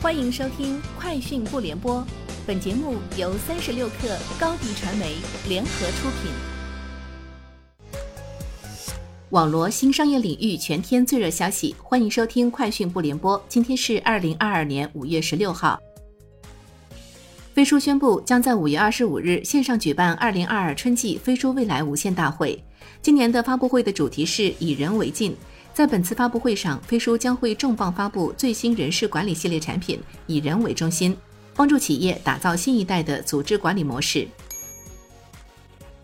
欢迎收听《快讯不联播》，本节目由三十六克高低传媒联合出品。网罗新商业领域全天最热消息，欢迎收听《快讯不联播》。今天是二零二二年五月十六号。飞书宣布，将在五月二十五日线上举办二零二二春季飞书未来无限大会。今年的发布会的主题是以人为镜。在本次发布会上，飞书将会重磅发布最新人事管理系列产品，以人为中心，帮助企业打造新一代的组织管理模式。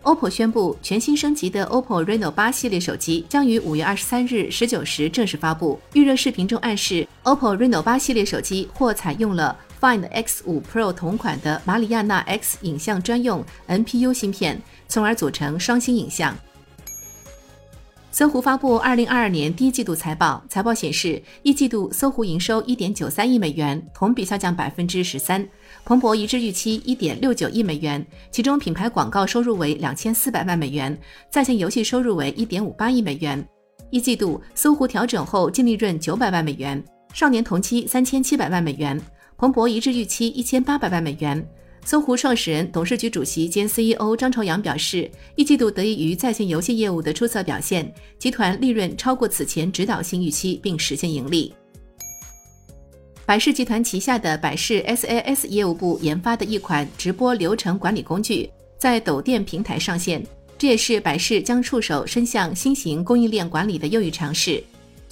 OPPO 宣布，全新升级的 OPPO Reno 八系列手机将于五月二十三日十九时正式发布。预热视频中暗示，OPPO Reno 八系列手机或采用了 Find X 五 Pro 同款的马里亚纳 X 影像专用 NPU 芯片，从而组成双星影像。搜狐发布二零二二年第一季度财报，财报显示，一季度搜狐营收一点九三亿美元，同比下降百分之十三。彭博一致预期一点六九亿美元，其中品牌广告收入为两千四百万美元，在线游戏收入为一点五八亿美元。一季度搜狐调整后净利润九百万美元，上年同期三千七百万美元。彭博一致预期一千八百万美元。搜狐创始人、董事局主席兼 CEO 张朝阳表示，一季度得益于在线游戏业务的出色表现，集团利润超过此前指导性预期，并实现盈利。百事集团旗下的百事 SAS 业务部研发的一款直播流程管理工具，在抖店平台上线，这也是百事将触手伸向新型供应链管理的又一尝试。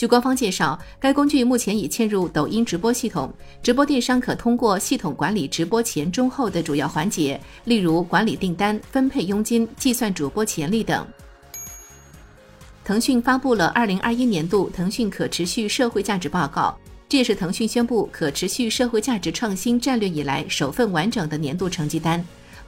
据官方介绍，该工具目前已嵌入抖音直播系统，直播电商可通过系统管理直播前、中、后的主要环节，例如管理订单、分配佣金、计算主播潜力等。腾讯发布了二零二一年度腾讯可持续社会价值报告，这也是腾讯宣布可持续社会价值创新战略以来首份完整的年度成绩单。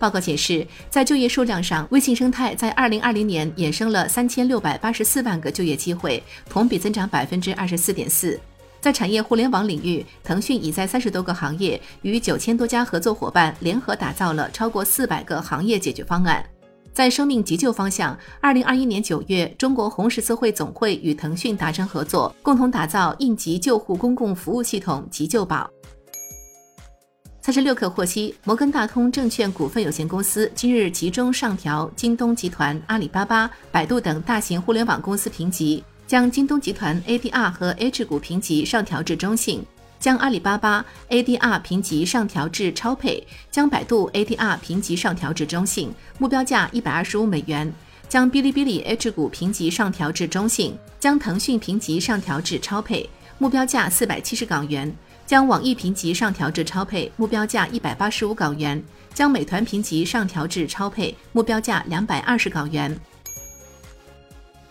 报告显示，在就业数量上，微信生态在二零二零年衍生了三千六百八十四万个就业机会，同比增长百分之二十四点四。在产业互联网领域，腾讯已在三十多个行业与九千多家合作伙伴联合打造了超过四百个行业解决方案。在生命急救方向，二零二一年九月，中国红十字会总会与腾讯达成合作，共同打造应急救护公共服务系统急救宝。三十六氪获悉，摩根大通证券股份有限公司今日集中上调京东集团、阿里巴巴、百度等大型互联网公司评级，将京东集团 ADR 和 H 股评级上调至中性，将阿里巴巴 ADR 评级上调至超配，将百度 ADR 评级上调至中性，目标价一百二十五美元；将哔哩哔哩 H 股评级上调至中性，将腾讯评级上调至超配，目标价四百七十港元。将网易评级上调至超配，目标价一百八十五港元；将美团评级上调至超配，目标价两百二十港元。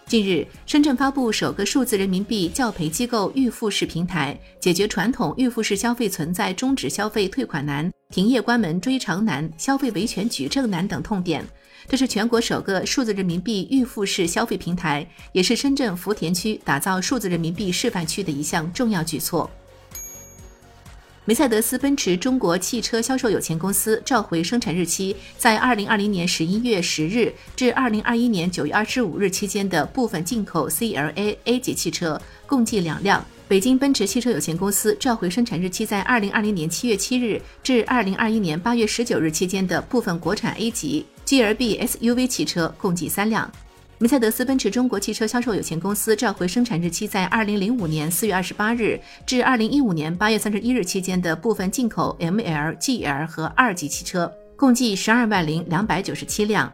近日，深圳发布首个数字人民币教培机构预付式平台，解决传统预付式消费存在终止消费退款难、停业关门追偿难、消费维权举证难等痛点。这是全国首个数字人民币预付式消费平台，也是深圳福田区打造数字人民币示范区的一项重要举措。梅赛德斯奔驰中国汽车销售有限公司召回生产日期在二零二零年十一月十日至二零二一年九月二十五日期间的部分进口 CLA A 级汽车，共计两辆。北京奔驰汽车有限公司召回生产日期在二零二零年七月七日至二零二一年八月十九日期间的部分国产 A 级 GLB SUV 汽车，共计三辆。梅赛德斯奔驰中国汽车销售有限公司召回生产日期在二零零五年四月二十八日至二零一五年八月三十一日期间的部分进口 ML、GL 和二级汽车，共计十二万零两百九十七辆。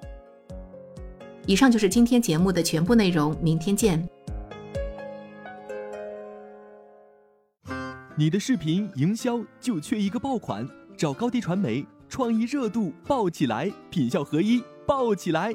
以上就是今天节目的全部内容，明天见。你的视频营销就缺一个爆款，找高低传媒，创意热度爆起来，品效合一爆起来。